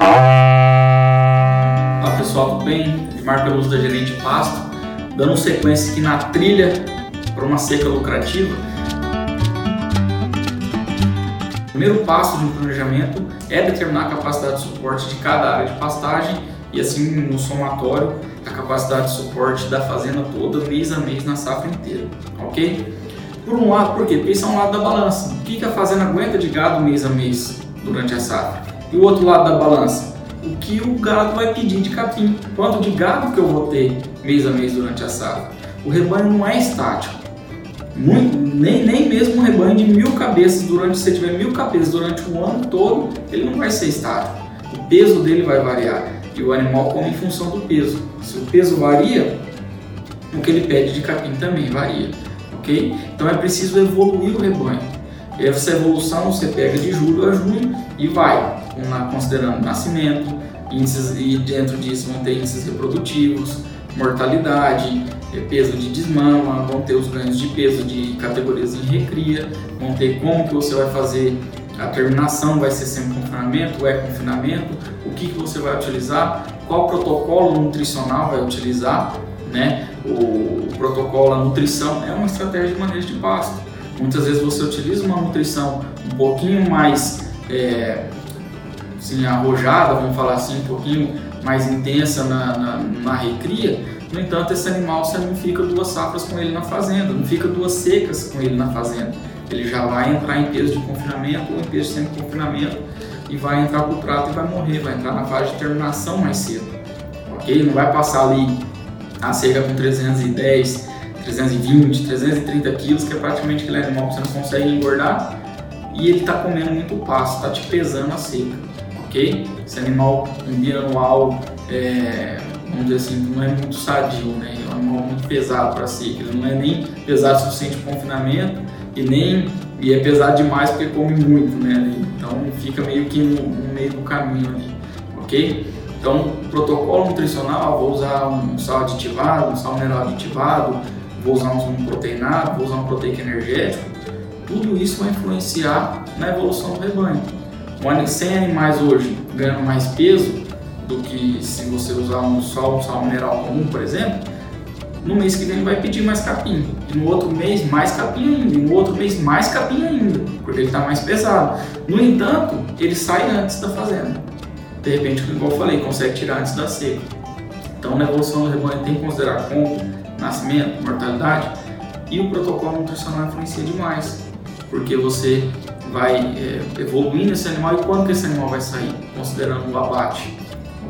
Olá pessoal, tudo bem? Edmar Peluso da Gerente Pasto, dando sequência aqui na trilha para uma seca lucrativa. O primeiro passo de um planejamento é determinar a capacidade de suporte de cada área de pastagem e assim no somatório a capacidade de suporte da fazenda toda mês a mês na safra inteira, ok? Por um lado, por quê? Porque isso é um lado da balança. O que a fazenda aguenta de gado mês a mês durante a safra? E o outro lado da balança? O que o gado vai pedir de capim? Quanto de gado que eu vou ter mês a mês durante a safra? O rebanho não é estático. Muito, nem, nem mesmo um rebanho de mil cabeças durante, se tiver mil cabeças durante o ano todo, ele não vai ser estático. O peso dele vai variar e o animal come em função do peso. Se o peso varia, o que ele pede de capim também varia ok? Então é preciso evoluir o rebanho. Essa evolução você pega de julho a junho e vai, considerando nascimento, índices, e dentro disso vão ter índices reprodutivos, mortalidade, é, peso de desmama, vão ter os ganhos de peso de categorias em recria, vão ter como que você vai fazer a terminação, vai ser sem confinamento, é confinamento, o que, que você vai utilizar, qual protocolo nutricional vai utilizar, né? O, protocolo, a nutrição é uma estratégia de manejo de pasto. Muitas vezes você utiliza uma nutrição um pouquinho mais é, assim, arrojada, vamos falar assim, um pouquinho mais intensa na, na, na recria, no entanto, esse animal você não fica duas safras com ele na fazenda, não fica duas secas com ele na fazenda. Ele já vai entrar em peso de confinamento ou em peso sem confinamento e vai entrar para o trato e vai morrer, vai entrar na fase de terminação mais cedo. Ok? Não vai passar ali a seca com 310, 320, 330 quilos, que é praticamente aquele animal que você não consegue engordar e ele está comendo muito pasto, está te pesando a seca, ok? Esse animal um bianual, é, vamos dizer assim, não é muito sadio, né? É um animal muito pesado para seca, ele não é nem pesado o suficiente para confinamento e nem e é pesado demais porque come muito, né? Então fica meio que no, no meio do caminho ali, ok? Então, protocolo nutricional, vou usar um sal aditivado, um sal mineral aditivado, vou usar um proteinado, vou usar um proteico energético. Tudo isso vai influenciar na evolução do rebanho. Sem animais hoje ganhando mais peso do que se você usar um sal, um sal mineral comum, por exemplo, no mês que vem vai pedir mais capim. E no outro mês, mais capim ainda. E no outro mês, mais capim ainda, porque ele está mais pesado. No entanto, ele sai antes da fazenda de repente, como eu falei, consegue tirar antes da seca. Então, na evolução do rebanho tem que considerar como nascimento, mortalidade e o protocolo nutricional influencia demais, porque você vai é, evoluindo esse animal e quando que esse animal vai sair, considerando o abate,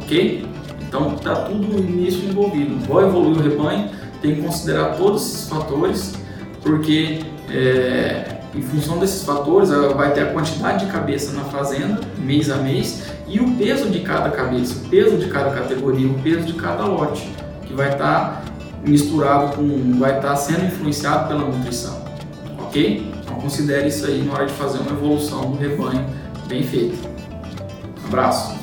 ok? Então, está tudo nisso envolvido. Vou evoluir o rebanho, tem que considerar todos esses fatores, porque é, em função desses fatores, vai ter a quantidade de cabeça na fazenda, mês a mês, e o peso de cada cabeça, o peso de cada categoria, o peso de cada lote, que vai estar tá misturado com, vai estar tá sendo influenciado pela nutrição, ok? Considere isso aí na hora de fazer uma evolução do rebanho bem feita. Abraço!